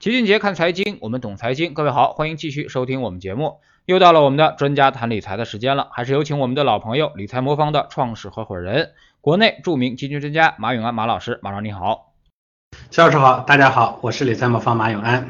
齐俊杰看财经，我们懂财经。各位好，欢迎继续收听我们节目。又到了我们的专家谈理财的时间了，还是有请我们的老朋友理财魔方的创始合伙人，国内著名基金专家马永安马老师。马老师你好，肖老师好，大家好，我是理财魔方马永安。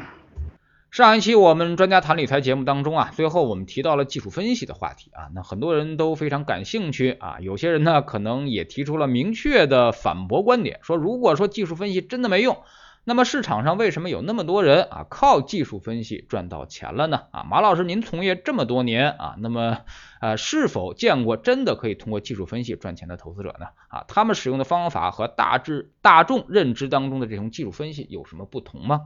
上一期我们专家谈理财节目当中啊，最后我们提到了技术分析的话题啊，那很多人都非常感兴趣啊，有些人呢可能也提出了明确的反驳观点，说如果说技术分析真的没用。那么市场上为什么有那么多人啊靠技术分析赚到钱了呢？啊，马老师您从业这么多年啊，那么呃是否见过真的可以通过技术分析赚钱的投资者呢？啊，他们使用的方法和大致大众认知当中的这种技术分析有什么不同吗？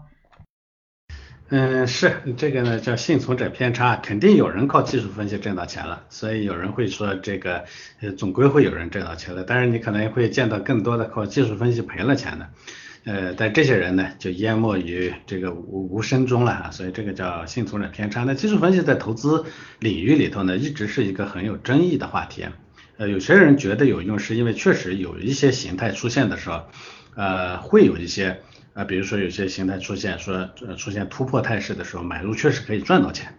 嗯，是这个呢叫幸存者偏差，肯定有人靠技术分析挣到钱了，所以有人会说这个呃总归会有人挣到钱的，但是你可能会见到更多的靠技术分析赔了钱的。呃，但这些人呢，就淹没于这个无无声中了啊，所以这个叫幸存者偏差。那技术分析在投资领域里头呢，一直是一个很有争议的话题。呃，有些人觉得有用，是因为确实有一些形态出现的时候，呃，会有一些啊，比如说有些形态出现，说出现突破态势的时候，买入确实可以赚到钱。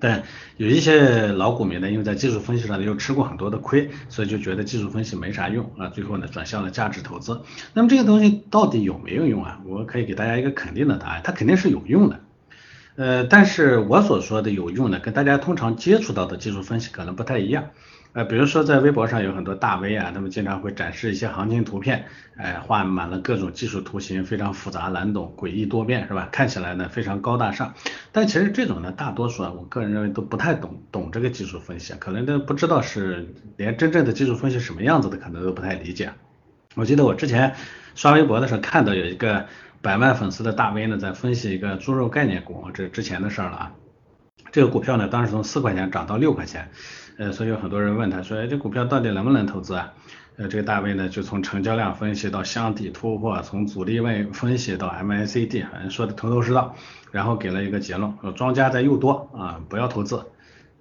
但有一些老股民呢，因为在技术分析上呢又吃过很多的亏，所以就觉得技术分析没啥用啊，最后呢转向了价值投资。那么这个东西到底有没有用啊？我可以给大家一个肯定的答案，它肯定是有用的。呃，但是我所说的有用的，跟大家通常接触到的技术分析可能不太一样。呃，比如说在微博上有很多大 V 啊，他们经常会展示一些行情图片，哎，画满了各种技术图形，非常复杂难懂，诡异多变，是吧？看起来呢非常高大上，但其实这种呢，大多数啊，我个人认为都不太懂懂这个技术分析，可能都不知道是连真正的技术分析什么样子的，可能都不太理解。我记得我之前刷微博的时候看到有一个百万粉丝的大 V 呢，在分析一个猪肉概念股，这之前的事儿了啊。这个股票呢，当时从四块钱涨到六块钱。呃，所以有很多人问他说，哎，这股票到底能不能投资啊？呃，这个大卫呢，就从成交量分析到箱体突破，从阻力位分析到 MACD，反正说的头头是道，然后给了一个结论，说庄家在诱多啊，不要投资。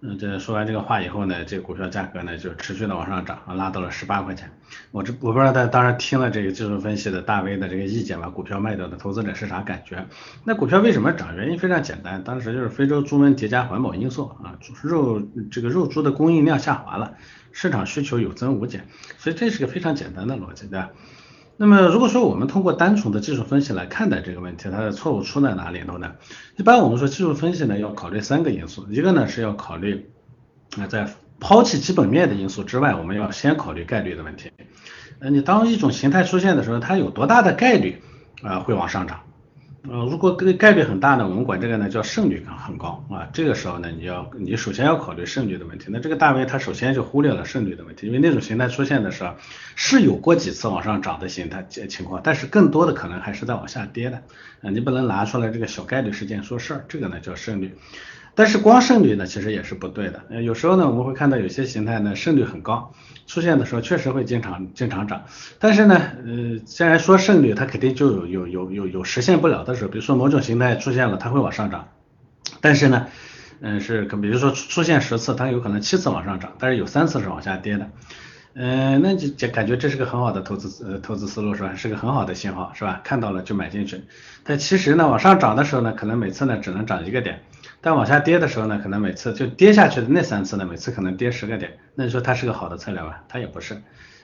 嗯，这说完这个话以后呢，这股票价格呢就持续的往上涨，啊，拉到了十八块钱。我这我不知道大家当时听了这个技术分析的大 V 的这个意见把股票卖掉的投资者是啥感觉？那股票为什么涨？原因非常简单，当时就是非洲猪瘟叠加环保因素啊，肉这个肉猪的供应量下滑了，市场需求有增无减，所以这是个非常简单的逻辑，对吧？那么如果说我们通过单纯的技术分析来看待这个问题，它的错误出在哪里头呢？一般我们说技术分析呢要考虑三个因素，一个呢是要考虑啊在抛弃基本面的因素之外，我们要先考虑概率的问题。呃，你当一种形态出现的时候，它有多大的概率啊会往上涨？呃，如果概概率很大呢，我们管这个呢叫胜率很高啊。这个时候呢，你要你首先要考虑胜率的问题。那这个大 V 他首先就忽略了胜率的问题，因为那种形态出现的时候是有过几次往上涨的形态情况，但是更多的可能还是在往下跌的啊。你不能拿出来这个小概率事件说事儿，这个呢叫胜率。但是光胜率呢，其实也是不对的。有时候呢，我们会看到有些形态呢，胜率很高，出现的时候确实会经常经常涨。但是呢，呃，既然说胜率，它肯定就有有有有有实现不了的时候。比如说某种形态出现了，它会往上涨。但是呢，嗯，是，比如说出现十次，它有可能七次往上涨，但是有三次是往下跌的。嗯，那就就感觉这是个很好的投资呃投资思路是吧？是个很好的信号是吧？看到了就买进去。但其实呢，往上涨的时候呢，可能每次呢只能涨一个点。但往下跌的时候呢，可能每次就跌下去的那三次呢，每次可能跌十个点。那你说它是个好的策略吗？它也不是。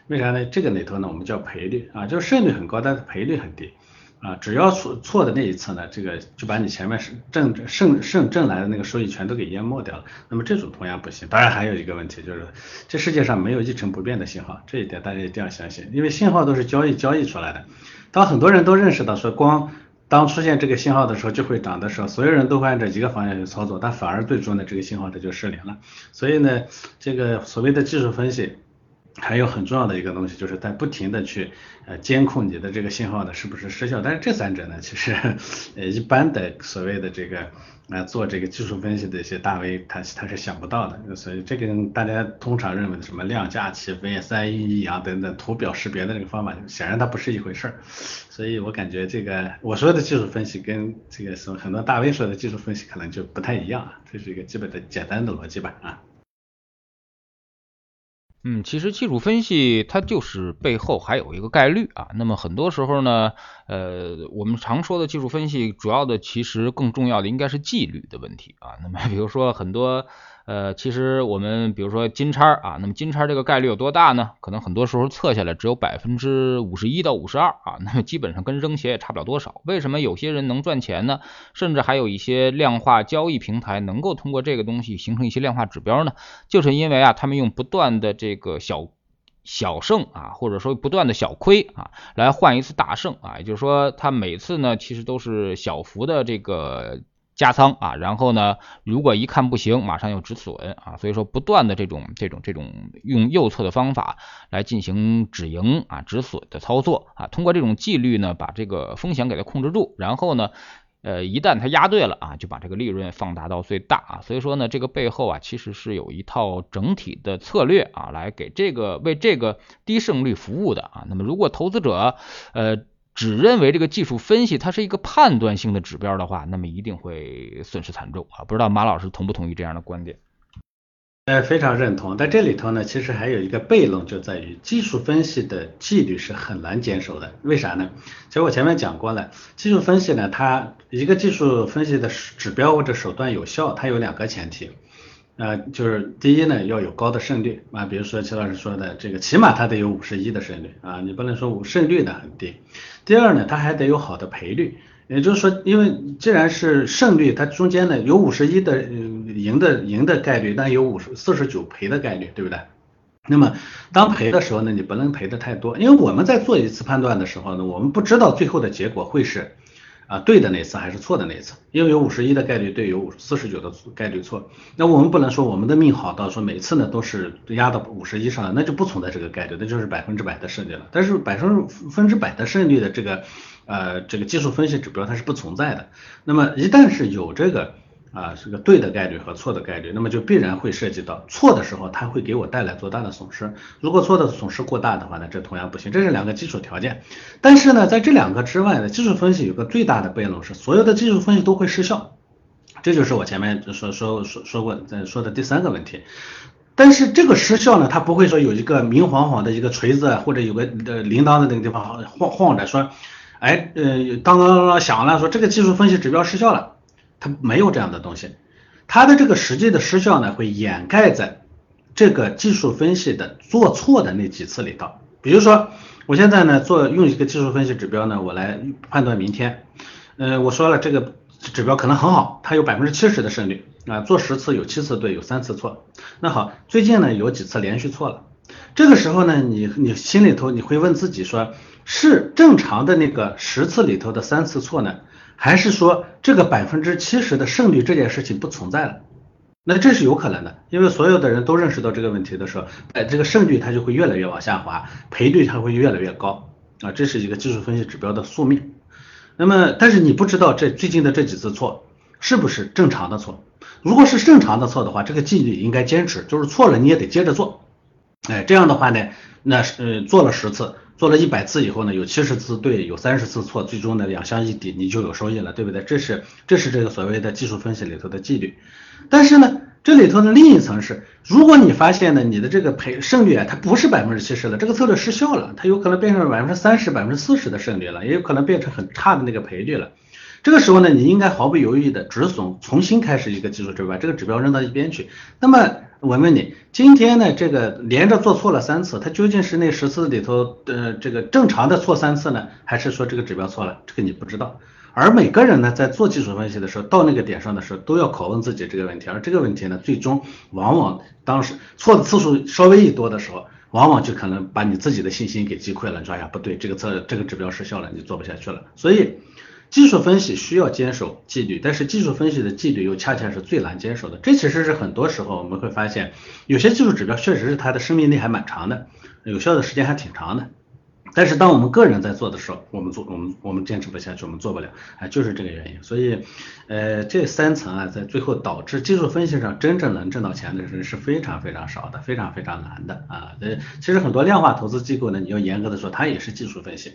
为啥呢？这个里头呢，我们叫赔率啊，就是胜率很高，但是赔率很低啊。只要错错的那一次呢，这个就把你前面是挣胜胜挣来的那个收益全都给淹没掉了。那么这种同样不行。当然还有一个问题就是，这世界上没有一成不变的信号，这一点大家一定要相信，因为信号都是交易交易出来的。当很多人都认识到说光。当出现这个信号的时候，就会涨的时候，所有人都会按照一个方向去操作，但反而最终呢，这个信号它就失灵了。所以呢，这个所谓的技术分析。还有很重要的一个东西，就是在不停的去呃监控你的这个信号呢是不是失效。但是这三者呢，其实 呃一般的所谓的这个来做这个技术分析的一些大 V，他他是想不到的。所以这个大家通常认为的什么量价齐飞、三一一啊等等图表识别的这个方法，显然它不是一回事儿。所以我感觉这个我说的技术分析跟这个什么很多大 V 说的技术分析可能就不太一样啊。这是一个基本的简单的逻辑吧啊。嗯，其实技术分析它就是背后还有一个概率啊。那么很多时候呢，呃，我们常说的技术分析，主要的其实更重要的应该是纪律的问题啊。那么比如说很多。呃，其实我们比如说金叉啊，那么金叉这个概率有多大呢？可能很多时候测下来只有百分之五十一到五十二啊，那么基本上跟扔鞋也差不了多少。为什么有些人能赚钱呢？甚至还有一些量化交易平台能够通过这个东西形成一些量化指标呢？就是因为啊，他们用不断的这个小小胜啊，或者说不断的小亏啊，来换一次大胜啊，也就是说，他每次呢其实都是小幅的这个。加仓啊，然后呢，如果一看不行，马上又止损啊，所以说不断的这种这种这种用右侧的方法来进行止盈啊止损的操作啊，通过这种纪律呢，把这个风险给它控制住，然后呢，呃，一旦它压对了啊，就把这个利润放大到最大啊，所以说呢，这个背后啊，其实是有一套整体的策略啊，来给这个为这个低胜率服务的啊，那么如果投资者呃。只认为这个技术分析它是一个判断性的指标的话，那么一定会损失惨重啊！不知道马老师同不同意这样的观点？呃，非常认同。在这里头呢，其实还有一个悖论，就在于技术分析的纪律是很难坚守的。为啥呢？其实我前面讲过了，技术分析呢，它一个技术分析的指标或者手段有效，它有两个前提。呃，就是第一呢，要有高的胜率啊，比如说齐老师说的这个，起码它得有五十一的胜率啊，你不能说五胜率呢很低。第二呢，它还得有好的赔率，也就是说，因为既然是胜率，它中间呢有五十一的赢的赢的概率，但有五十四十九赔的概率，对不对？那么当赔的时候呢，你不能赔的太多，因为我们在做一次判断的时候呢，我们不知道最后的结果会是。啊，对的那次还是错的那次，因为有五十一的概率对，有四十九的概率错。那我们不能说我们的命好到说每次呢都是压到五十一上，那就不存在这个概率，那就是百分之百的胜率了。但是百分分之百的胜率的这个呃这个技术分析指标它是不存在的。那么一旦是有这个。啊，是个对的概率和错的概率，那么就必然会涉及到错的时候，它会给我带来多大的损失。如果错的损失过大的话呢，这同样不行。这是两个基础条件。但是呢，在这两个之外呢，技术分析有个最大的悖论是，所有的技术分析都会失效。这就是我前面说说说说过在说的第三个问题。但是这个失效呢，它不会说有一个明晃晃的一个锤子或者有个呃铃铛的那个地方晃晃着说，哎呃当当当当响了，说这个技术分析指标失效了。它没有这样的东西，它的这个实际的失效呢，会掩盖在这个技术分析的做错的那几次里头。比如说，我现在呢做用一个技术分析指标呢，我来判断明天，呃，我说了这个指标可能很好，它有百分之七十的胜率啊，做十次有七次对，有三次错。那好，最近呢有几次连续错了，这个时候呢，你你心里头你会问自己说，是正常的那个十次里头的三次错呢？还是说这个百分之七十的胜率这件事情不存在了？那这是有可能的，因为所有的人都认识到这个问题的时候，哎，这个胜率它就会越来越往下滑，赔率它会越来越高啊，这是一个技术分析指标的宿命。那么，但是你不知道这最近的这几次错是不是正常的错？如果是正常的错的话，这个纪律应该坚持，就是错了你也得接着做。哎，这样的话呢，那是呃做了十次。做了一百次以后呢，有七十次对，有三十次错，最终呢两相一抵，你就有收益了，对不对？这是这是这个所谓的技术分析里头的纪律。但是呢，这里头的另一层是，如果你发现呢，你的这个赔胜率啊，它不是百分之七十了，这个策略失效了，它有可能变成百分之三十、百分之四十的胜率了，也有可能变成很差的那个赔率了。这个时候呢，你应该毫不犹豫的止损，重新开始一个技术指标，这个指标扔到一边去。那么我问你，今天呢这个连着做错了三次，它究竟是那十次里头的这个正常的错三次呢，还是说这个指标错了？这个你不知道。而每个人呢在做技术分析的时候，到那个点上的时候，都要拷问自己这个问题。而这个问题呢，最终往往当时错的次数稍微一多的时候，往往就可能把你自己的信心给击溃了。你说呀，不对，这个测这个指标失效了，你做不下去了。所以。技术分析需要坚守纪律，但是技术分析的纪律又恰恰是最难坚守的。这其实是很多时候我们会发现，有些技术指标确实是它的生命力还蛮长的，有效的时间还挺长的。但是当我们个人在做的时候，我们做我们我们坚持不下去，我们做不了，哎，就是这个原因。所以，呃，这三层啊，在最后导致技术分析上真正能挣到钱的人是非常非常少的，非常非常难的啊。呃，其实很多量化投资机构呢，你要严格的说，它也是技术分析。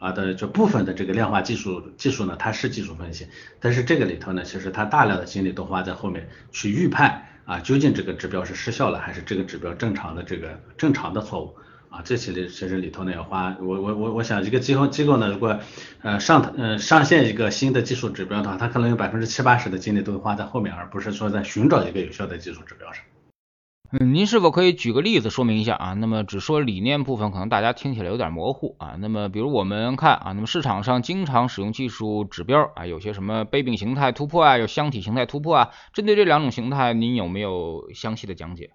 啊的就部分的这个量化技术技术呢，它是技术分析，但是这个里头呢，其实它大量的精力都花在后面去预判啊，究竟这个指标是失效了，还是这个指标正常的这个正常的错误？啊，这其实其实里头呢要花我我我我想一个机构机构呢，如果呃上呃上线一个新的技术指标的话，它可能有百分之七八十的精力都花在后面，而不是说在寻找一个有效的技术指标上。嗯，您是否可以举个例子说明一下啊？那么只说理念部分，可能大家听起来有点模糊啊。那么比如我们看啊，那么市场上经常使用技术指标啊，有些什么杯柄形态突破啊，有箱体形态突破啊，针对这两种形态，您有没有详细的讲解？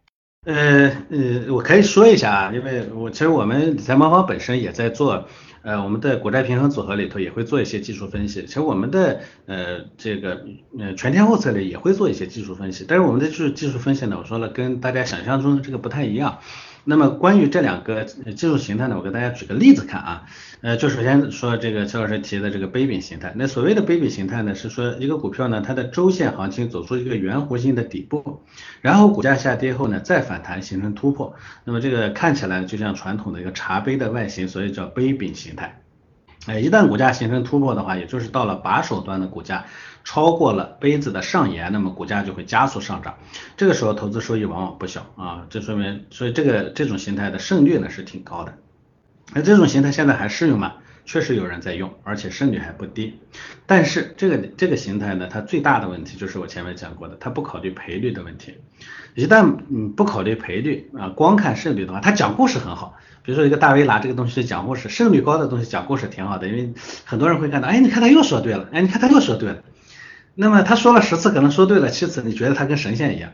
呃呃，我可以说一下啊，因为我其实我们理财魔方本身也在做，呃，我们的国债平衡组合里头也会做一些技术分析。其实我们的呃这个呃全天候策略也会做一些技术分析，但是我们的技术技术分析呢，我说了跟大家想象中的这个不太一样。那么关于这两个技术形态呢，我给大家举个例子看啊，呃，就首先说这个邱老师提的这个杯柄形态，那所谓的杯柄形态呢，是说一个股票呢，它的周线行情走出一个圆弧形的底部，然后股价下跌后呢，再反弹形成突破，那么这个看起来就像传统的一个茶杯的外形，所以叫杯柄形态。哎，一旦股价形成突破的话，也就是到了把手端的股价超过了杯子的上沿，那么股价就会加速上涨。这个时候投资收益往往不小啊，这说明所以这个这种形态的胜率呢是挺高的。那这种形态现在还适用吗？确实有人在用，而且胜率还不低。但是这个这个形态呢，它最大的问题就是我前面讲过的，它不考虑赔率的问题。一旦嗯不考虑赔率啊，光看胜率的话，它讲故事很好。比如说一个大 V 拿这个东西讲故事，胜率高的东西讲故事挺好的，因为很多人会看到，哎，你看他又说对了，哎，你看他又说对了。那么他说了十次，可能说对了七次，你觉得他跟神仙一样。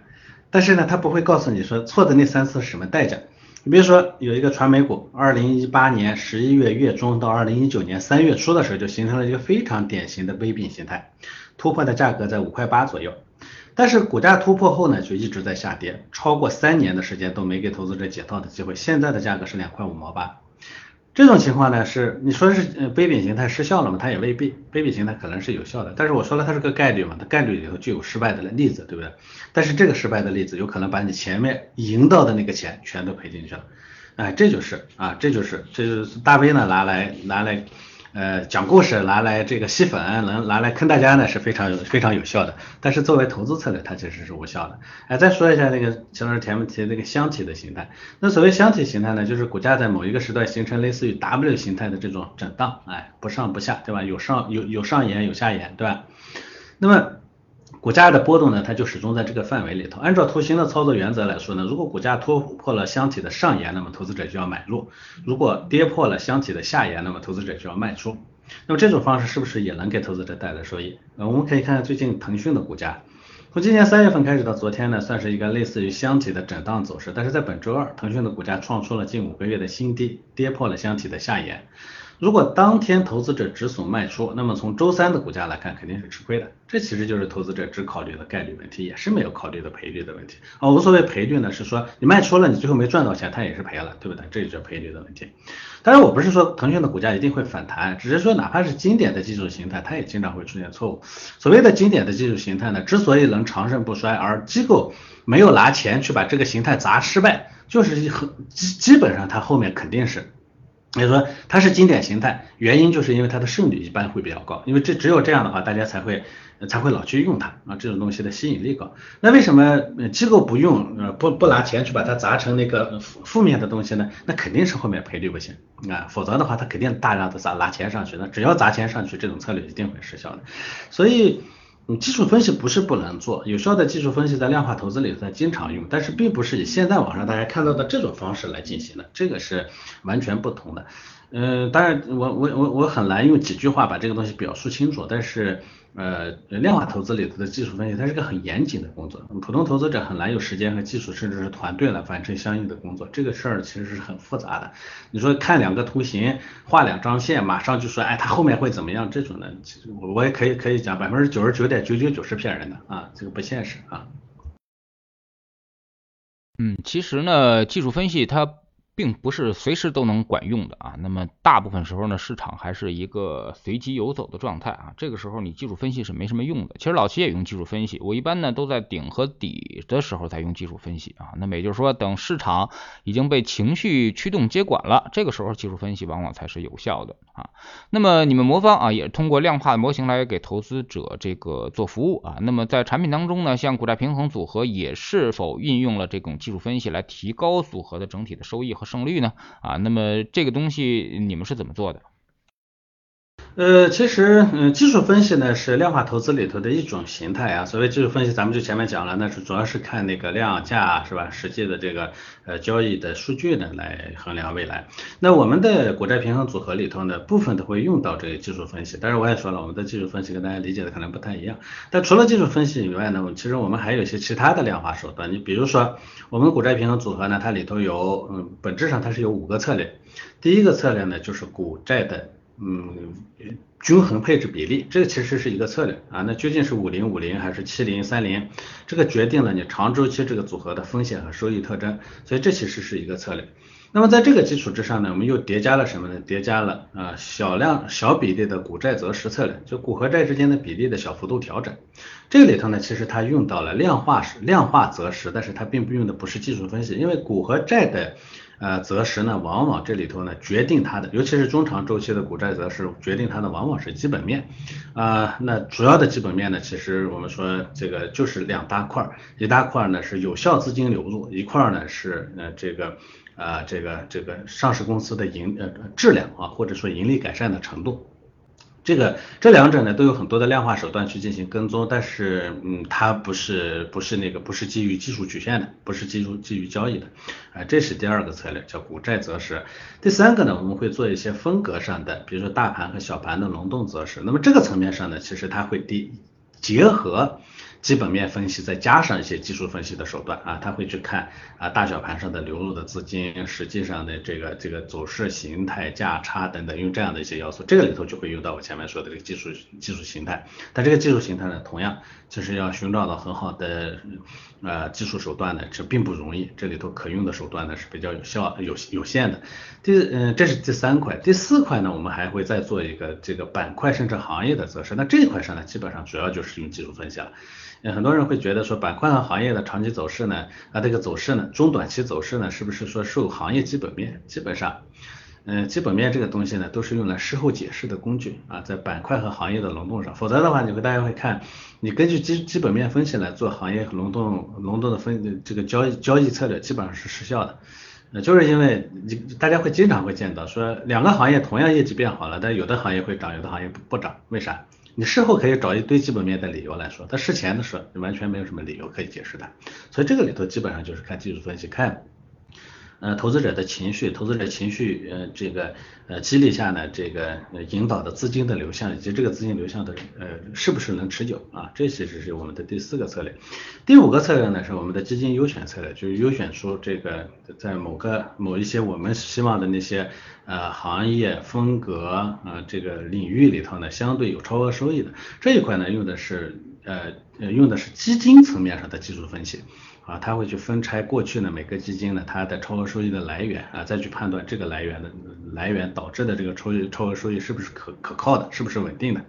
但是呢，他不会告诉你说错的那三次是什么代价。你比如说有一个传媒股，二零一八年十一月月中到二零一九年三月初的时候，就形成了一个非常典型的微柄形态，突破的价格在五块八左右。但是股价突破后呢，就一直在下跌，超过三年的时间都没给投资者解套的机会。现在的价格是两块五毛八，这种情况呢是你说是呃杯柄形态失效了嘛？它也未必，杯柄形态可能是有效的。但是我说了它是个概率嘛，它概率里头就有失败的例子，对不对？但是这个失败的例子有可能把你前面赢到的那个钱全都赔进去了，哎，这就是啊，这就是这就是大 V 呢拿来拿来。呃，讲故事拿来这个吸粉，能拿来坑大家呢是非常有非常有效的。但是作为投资策略，它其实是无效的。哎，再说一下那个秦老师前面提那个箱体的形态。那所谓箱体形态呢，就是股价在某一个时段形成类似于 W 形态的这种震荡，哎，不上不下，对吧？有上有有上沿有下沿，对吧？那么。股价的波动呢，它就始终在这个范围里头。按照图形的操作原则来说呢，如果股价突破了箱体的上沿，那么投资者就要买入；如果跌破了箱体的下沿，那么投资者就要卖出。那么这种方式是不是也能给投资者带来收益？呃，我们可以看看最近腾讯的股价，从今年三月份开始到昨天呢，算是一个类似于箱体的震荡走势。但是在本周二，腾讯的股价创出了近五个月的新低，跌破了箱体的下沿。如果当天投资者止损卖出，那么从周三的股价来看，肯定是吃亏的。这其实就是投资者只考虑的概率问题，也是没有考虑的赔率的问题。啊，无所谓赔率呢，是说你卖出了，你最后没赚到钱，它也是赔了，对不对？这就叫赔率的问题。当然，我不是说腾讯的股价一定会反弹，只是说哪怕是经典的技术形态，它也经常会出现错误。所谓的经典的技术形态呢，之所以能长盛不衰，而机构没有拿钱去把这个形态砸失败，就是很基基本上它后面肯定是。也就是说它是经典形态，原因就是因为它的胜率一般会比较高，因为这只有这样的话，大家才会才会老去用它啊，这种东西的吸引力高。那为什么机构不用呃不不拿钱去把它砸成那个负负面的东西呢？那肯定是后面赔率不行啊，否则的话它肯定大量的砸拿钱上去，那只要砸钱上去，这种策略一定会失效的。所以。技术分析不是不能做，有效的技术分析在量化投资里头经常用，但是并不是以现在网上大家看到的这种方式来进行的，这个是完全不同的。嗯，当然我我我我很难用几句话把这个东西表述清楚，但是。呃，量化投资里头的技术分析，它是个很严谨的工作，普通投资者很难有时间和技术，甚至是团队来完成相应的工作。这个事儿其实是很复杂的。你说看两个图形，画两张线，马上就说，哎，它后面会怎么样？这种呢，其实我我也可以可以讲，百分之九十九点九九九是骗人的啊，这个不现实啊。嗯，其实呢，技术分析它并不是随时都能管用的啊。那么大部分时候呢，市场还是一个随机游走的状态啊。这个时候你技术分析是没什么用的。其实老齐也用技术分析，我一般呢都在顶和底的时候才用技术分析啊。那么也就是说，等市场已经被情绪驱动接管了，这个时候技术分析往往才是有效的啊。那么你们魔方啊，也通过量化模型来给投资者这个做服务啊。那么在产品当中呢，像股债平衡组合也是否运用了这种技术分析来提高组合的整体的收益和胜率呢？啊，那么这个东西你们是怎么做的？呃，其实，嗯，技术分析呢是量化投资里头的一种形态啊。所谓技术分析，咱们就前面讲了，那是主要是看那个量价是吧？实际的这个呃交易的数据呢来衡量未来。那我们的股债平衡组合里头呢，部分都会用到这个技术分析。但是我也说了，我们的技术分析跟大家理解的可能不太一样。但除了技术分析以外呢，其实我们还有一些其他的量化手段。你比如说，我们股债平衡组合呢，它里头有，嗯，本质上它是有五个策略。第一个策略呢，就是股债的。嗯，均衡配置比例，这个其实是一个策略啊。那究竟是五零五零还是七零三零，这个决定了你长周期这个组合的风险和收益特征。所以这其实是一个策略。那么在这个基础之上呢，我们又叠加了什么呢？叠加了啊小量小比例的股债择时策略，就股和债之间的比例的小幅度调整。这个里头呢，其实它用到了量化量化择时，但是它并不用的不是技术分析，因为股和债的。呃，择时呢，往往这里头呢，决定它的，尤其是中长周期的股债择时，决定它的往往是基本面。啊，那主要的基本面呢，其实我们说这个就是两大块，一大块呢是有效资金流入，一块呢是呃这个啊这个这个上市公司的盈呃质量啊，或者说盈利改善的程度。这个这两者呢都有很多的量化手段去进行跟踪，但是嗯，它不是不是那个不是基于技术曲线的，不是基于基于交易的，啊，这是第二个策略，叫股债择时。第三个呢，我们会做一些风格上的，比如说大盘和小盘的轮动择时。那么这个层面上呢，其实它会第结合。基本面分析再加上一些技术分析的手段啊，他会去看啊大小盘上的流入的资金，实际上的这个这个走势形态、价差等等，用这样的一些要素，这个里头就会用到我前面说的这个技术技术形态。但这个技术形态呢，同样就是要寻找到很好的呃技术手段呢，这并不容易。这里头可用的手段呢是比较有效有有限的。第嗯，这是第三块，第四块呢，我们还会再做一个这个板块甚至行业的择时。那这一块上呢，基本上主要就是用技术分析了。很多人会觉得说板块和行业的长期走势呢，啊这个走势呢，中短期走势呢，是不是说受行业基本面？基本上，嗯，基本面这个东西呢，都是用来事后解释的工具啊，在板块和行业的轮动上，否则的话，你会大家会看，你根据基基本面分析来做行业轮动轮动的分这个交易交易策略，基本上是失效的。呃，就是因为你大家会经常会见到说两个行业同样业绩变好了，但有的行业会涨，有的行业不涨，为啥？你事后可以找一堆基本面的理由来说，但事前的事你完全没有什么理由可以解释的，所以这个里头基本上就是看技术分析，看。呃，投资者的情绪，投资者情绪，呃，这个呃激励下呢，这个引导的资金的流向，以及这个资金流向的呃是不是能持久啊？这其实是我们的第四个策略。第五个策略呢是我们的基金优选策略，就是优选出这个在某个某一些我们希望的那些呃行业风格啊这个领域里头呢，相对有超额收益的这一块呢，用的是呃用的是基金层面上的技术分析。啊，他会去分拆过去呢每个基金呢它的超额收益的来源啊，再去判断这个来源的来源导致的这个超超额收益是不是可可靠的，是不是稳定的。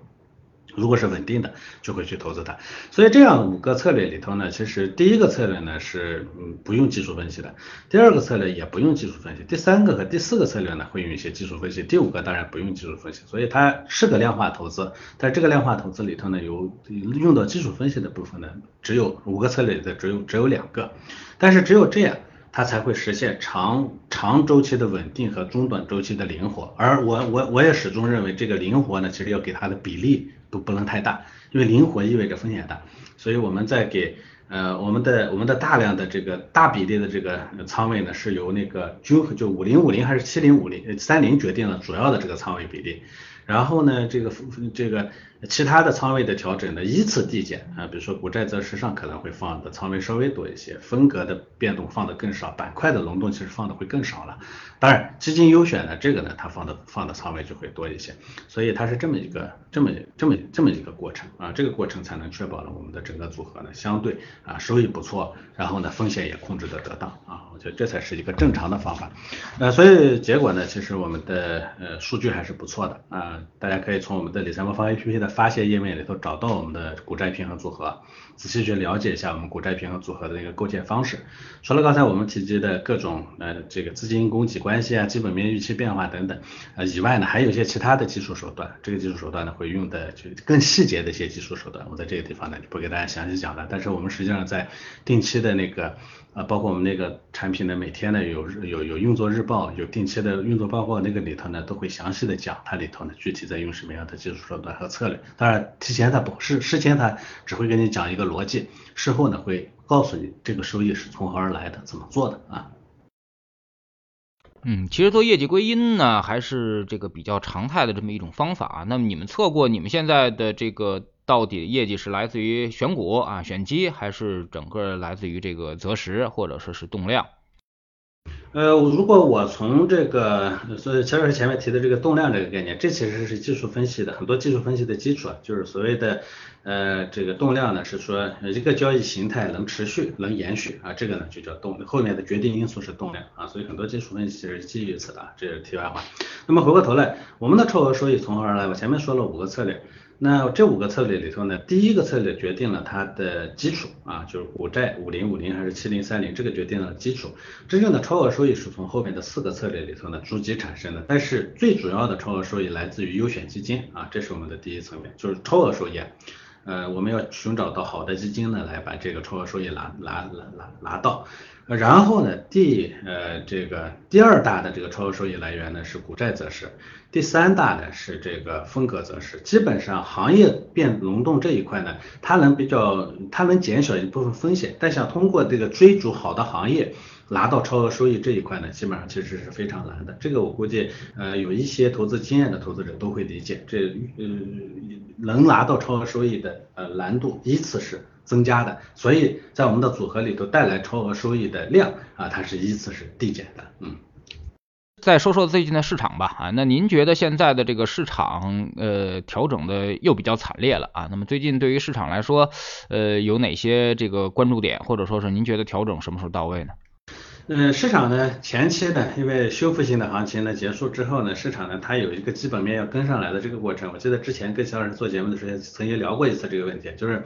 如果是稳定的，就会去投资它。所以这样五个策略里头呢，其实第一个策略呢是嗯不用技术分析的，第二个策略也不用技术分析，第三个和第四个策略呢会用一些技术分析，第五个当然不用技术分析。所以它是个量化投资，但这个量化投资里头呢有用到技术分析的部分呢，只有五个策略里的只有只有两个，但是只有这样。它才会实现长长周期的稳定和中短周期的灵活，而我我我也始终认为这个灵活呢，其实要给它的比例都不能太大，因为灵活意味着风险大，所以我们在给呃我们的我们的大量的这个大比例的这个仓位呢，是由那个均衡就五零五零还是七零五零三零决定了主要的这个仓位比例。然后呢，这个这个其他的仓位的调整呢依次递减啊，比如说股债择时上可能会放的仓位稍微多一些，风格的变动放的更少，板块的轮动其实放的会更少了。当然，基金优选呢，这个呢它放的放的仓位就会多一些，所以它是这么一个这么这么这么一个过程啊，这个过程才能确保了我们的整个组合呢相对啊收益不错，然后呢风险也控制的得当啊，我觉得这才是一个正常的方法。呃，所以结果呢，其实我们的呃数据还是不错的啊，大家可以从我们的理财魔方 APP 的发现页面里头找到我们的股债平衡组合，仔细去了解一下我们股债平衡组合的一个构建方式。除了刚才我们提及的各种呃这个资金供给关系啊、基本面预期变化等等呃以外呢，还有一些其他的技术手段。这个技术手段呢会用的就更细节的一些技术手段，我在这个地方呢就不给大家详细讲了。但是我们实际上在定期的那个啊包括我们那个产品呢每天呢有有有运作日报，有定期的运作报告，那个里头呢都会详细的讲它里头呢具体在用什么样的技术手段和策略。当然，提前它不是事先他只会给你讲一个逻辑，事后呢会告诉你这个收益是从何而来的，怎么做的啊。嗯，其实做业绩归因呢，还是这个比较常态的这么一种方法啊。那么你们测过，你们现在的这个到底业绩是来自于选股啊、选基，还是整个来自于这个择时或者说是动量？呃，如果我从这个，所以乔老师前面提的这个动量这个概念，这其实是技术分析的很多技术分析的基础啊，就是所谓的呃这个动量呢，是说一个交易形态能持续能延续啊，这个呢就叫动，后面的决定因素是动量啊，所以很多技术分析是基于此的，这是题外话。那么回过头来，我们的超额收益从何而来？我前面说了五个策略。那这五个策略里头呢，第一个策略决定了它的基础啊，就是股债五零五零还是七零三零，这个决定了基础。真正的超额收益是从后面的四个策略里头呢逐级产生的，但是最主要的超额收益来自于优选基金啊，这是我们的第一层面，就是超额收益。呃，我们要寻找到好的基金呢，来把这个超额收益拿拿拿拿拿到。然后呢，第呃这个第二大的这个超额收益来源呢是股债择时，第三大呢是这个风格择时。基本上行业变轮动这一块呢，它能比较它能减少一部分风险，但想通过这个追逐好的行业拿到超额收益这一块呢，基本上其实是非常难的。这个我估计呃有一些投资经验的投资者都会理解，这呃能拿到超额收益的呃难度依次是。增加的，所以在我们的组合里头带来超额收益的量啊，它是依次是递减的。嗯，再说说最近的市场吧啊，那您觉得现在的这个市场呃调整的又比较惨烈了啊？那么最近对于市场来说，呃有哪些这个关注点，或者说是您觉得调整什么时候到位呢？嗯，市场呢前期呢，因为修复性的行情呢结束之后呢，市场呢它有一个基本面要跟上来的这个过程。我记得之前跟肖老师做节目的时候曾经聊过一次这个问题，就是。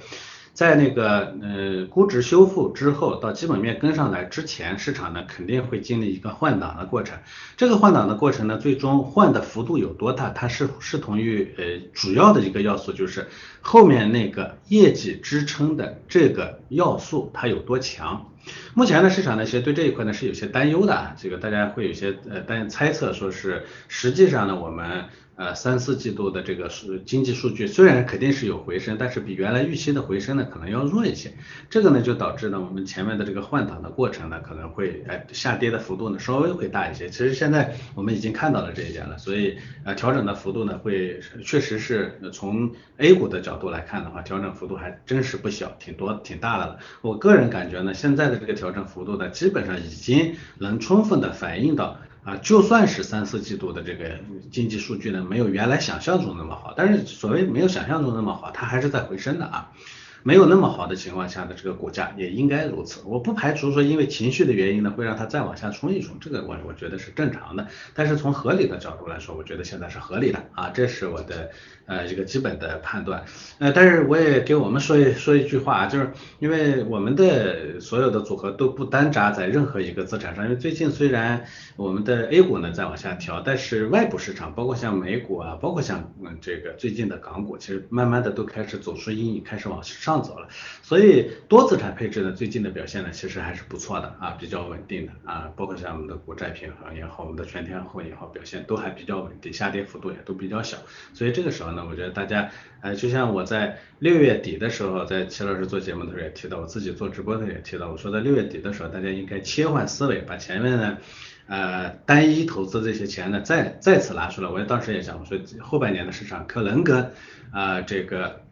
在那个呃估值修复之后，到基本面跟上来之前，市场呢肯定会经历一个换挡的过程。这个换挡的过程呢，最终换的幅度有多大，它是视同于呃主要的一个要素，就是后面那个业绩支撑的这个要素它有多强。目前呢，市场呢其实对这一块呢是有些担忧的，这个大家会有些呃担猜测，说是实际上呢我们。呃，三四季度的这个数经济数据虽然肯定是有回升，但是比原来预期的回升呢可能要弱一些。这个呢就导致呢我们前面的这个换挡的过程呢可能会哎下跌的幅度呢稍微会大一些。其实现在我们已经看到了这一点了，所以呃调整的幅度呢会确实是从 A 股的角度来看的话，调整幅度还真是不小，挺多挺大的了。我个人感觉呢，现在的这个调整幅度呢基本上已经能充分的反映到。啊，就算是三四季度的这个经济数据呢，没有原来想象中那么好，但是所谓没有想象中那么好，它还是在回升的啊。没有那么好的情况下的这个股价也应该如此，我不排除说因为情绪的原因呢，会让它再往下冲一冲，这个我我觉得是正常的。但是从合理的角度来说，我觉得现在是合理的啊，这是我的呃一个基本的判断。呃，但是我也给我们说一说一句话，啊就是因为我们的所有的组合都不单扎在任何一个资产上，因为最近虽然我们的 A 股呢在往下调，但是外部市场，包括像美股啊，包括像嗯这个最近的港股，其实慢慢的都开始走出阴影，开始往上。走了，所以多资产配置呢，最近的表现呢，其实还是不错的啊，比较稳定的啊，包括像我们的国债平衡也好，我们的全天候也好，表现都还比较稳定，下跌幅度也都比较小，所以这个时候呢，我觉得大家，呃，就像我在六月底的时候，在齐老师做节目的时候也提到，我自己做直播的时候也提到，我说在六月底的时候，大家应该切换思维，把前面呢。呃单一投资这些钱呢再再次拿出来，我当时也讲说后半年的市场可能跟啊这个。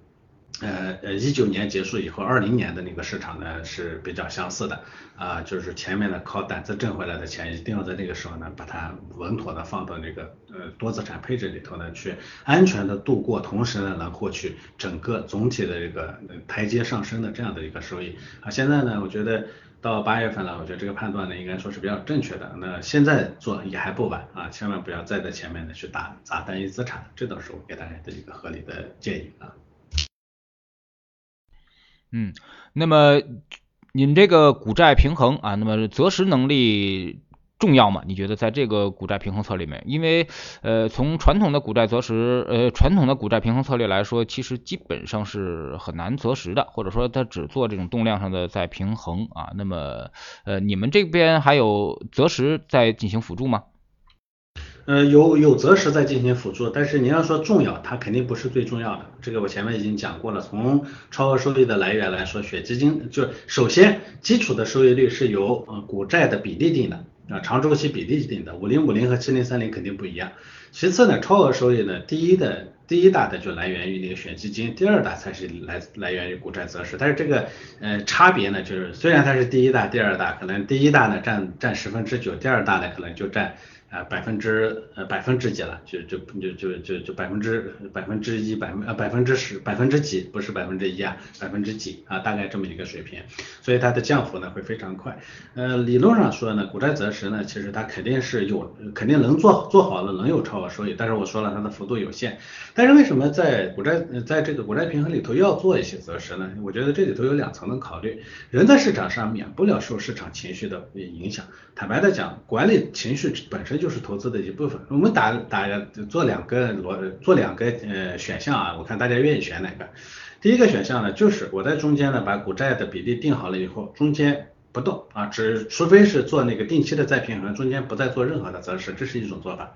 呃呃，一九年结束以后，二零年的那个市场呢是比较相似的啊，就是前面呢靠胆子挣回来的钱，一定要在那个时候呢把它稳妥的放到那个呃多资产配置里头呢去安全的度过，同时呢能获取整个总体的这个台阶上升的这样的一个收益啊。现在呢，我觉得到八月份了，我觉得这个判断呢应该说是比较正确的。那现在做也还不晚啊，千万不要再在前面呢去打砸单一资产，这倒是我给大家的一个合理的建议啊。嗯，那么您这个股债平衡啊，那么择时能力重要吗？你觉得在这个股债平衡策略里面，因为呃从传统的股债择时呃传统的股债平衡策略来说，其实基本上是很难择时的，或者说它只做这种动量上的再平衡啊。那么呃你们这边还有择时在进行辅助吗？呃，有有择时在进行辅助，但是你要说重要，它肯定不是最重要的。这个我前面已经讲过了。从超额收益的来源来说，选基金就首先基础的收益率是由呃股债的比例定的啊，长周期比例定的，五零五零和七零三零肯定不一样。其次呢，超额收益呢，第一的第一大的就来源于那个选基金，第二大才是来来源于股债择时。但是这个呃差别呢，就是虽然它是第一大、第二大，可能第一大呢占占十分之九，第二大呢可能就占。啊，百分之呃百分之几了，就就就就就就百分之百分之一百分呃百分之十百分之几，不是百分之一啊，百分之几啊，大概这么一个水平，所以它的降幅呢会非常快。呃，理论上说呢，股债择时呢，其实它肯定是有肯定能做做好了，能有超额收益，但是我说了它的幅度有限。但是为什么在股债在这个股债平衡里头要做一些择时呢？我觉得这里头有两层的考虑，人在市场上免不了受市场情绪的影响。坦白的讲，管理情绪本身。就是投资的一部分。我们打打做两个逻做两个呃选项啊，我看大家愿意选哪个。第一个选项呢，就是我在中间呢把股债的比例定好了以后，中间不动啊，只除非是做那个定期的再平衡，中间不再做任何的择时，这是一种做法。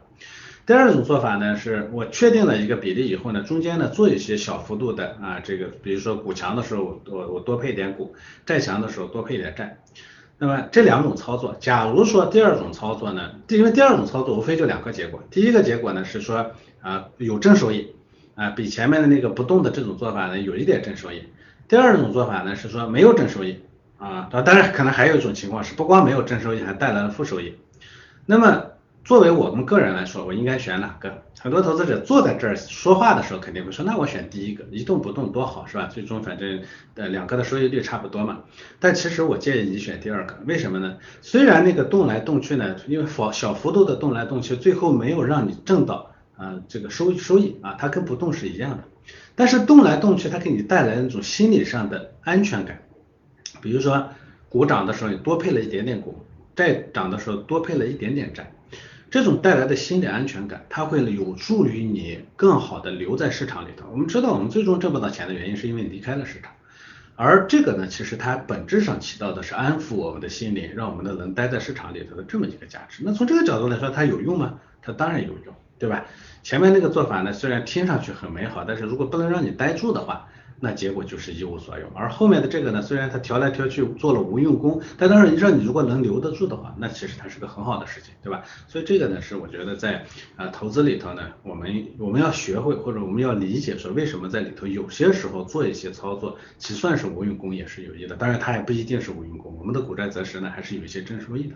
第二种做法呢，是我确定了一个比例以后呢，中间呢做一些小幅度的啊，这个比如说股强的时候我我多配点股，债强的时候多配点债。那么这两种操作，假如说第二种操作呢，因为第二种操作无非就两个结果，第一个结果呢是说啊有正收益啊，比前面的那个不动的这种做法呢有一点正收益。第二种做法呢是说没有正收益啊，当然可能还有一种情况是不光没有正收益，还带来了负收益。那么作为我们个人来说，我应该选哪个？很多投资者坐在这儿说话的时候，肯定会说，那我选第一个，一动不动多好，是吧？最终反正呃两个的收益率差不多嘛。但其实我建议你选第二个，为什么呢？虽然那个动来动去呢，因为小幅度的动来动去，最后没有让你挣到啊这个收收益啊，它跟不动是一样的。但是动来动去，它给你带来那种心理上的安全感。比如说股涨的时候，你多配了一点点股；债涨的时候，多配了一点点债。这种带来的心理安全感，它会有助于你更好的留在市场里头。我们知道，我们最终挣不到钱的原因，是因为离开了市场。而这个呢，其实它本质上起到的是安抚我们的心灵，让我们的能待在市场里头的这么一个价值。那从这个角度来说，它有用吗？它当然有用，对吧？前面那个做法呢，虽然听上去很美好，但是如果不能让你待住的话，那结果就是一无所有，而后面的这个呢，虽然它调来调去做了无用功，但当然你说你如果能留得住的话，那其实它是个很好的事情，对吧？所以这个呢是我觉得在啊投资里头呢，我们我们要学会或者我们要理解说为什么在里头有些时候做一些操作，其算是无用功也是有益的，当然它也不一定是无用功，我们的股债择时呢还是有一些正收益的。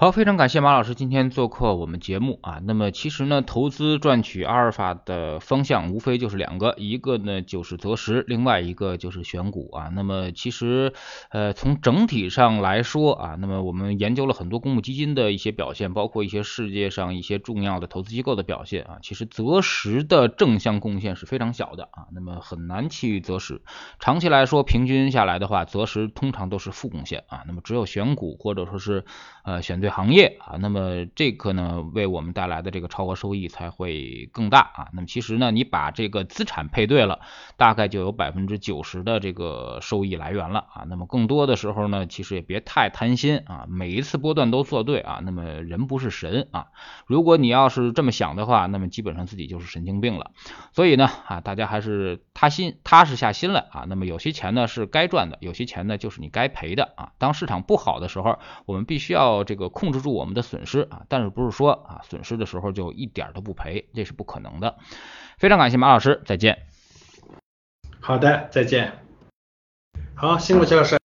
好，非常感谢马老师今天做客我们节目啊。那么其实呢，投资赚取阿尔法的方向无非就是两个，一个呢就是择时，另外一个就是选股啊。那么其实呃从整体上来说啊，那么我们研究了很多公募基金的一些表现，包括一些世界上一些重要的投资机构的表现啊，其实择时的正向贡献是非常小的啊，那么很难去择时。长期来说，平均下来的话，择时通常都是负贡献啊。那么只有选股或者说是呃选对。行业啊，那么这个呢，为我们带来的这个超额收益才会更大啊。那么其实呢，你把这个资产配对了，大概就有百分之九十的这个收益来源了啊。那么更多的时候呢，其实也别太贪心啊，每一次波段都做对啊。那么人不是神啊，如果你要是这么想的话，那么基本上自己就是神经病了。所以呢啊，大家还是踏心踏实下心来啊。那么有些钱呢是该赚的，有些钱呢就是你该赔的啊。当市场不好的时候，我们必须要这个。控制住我们的损失啊，但是不是说啊损失的时候就一点都不赔，这是不可能的。非常感谢马老师，再见。好的，再见。好，辛苦齐老师。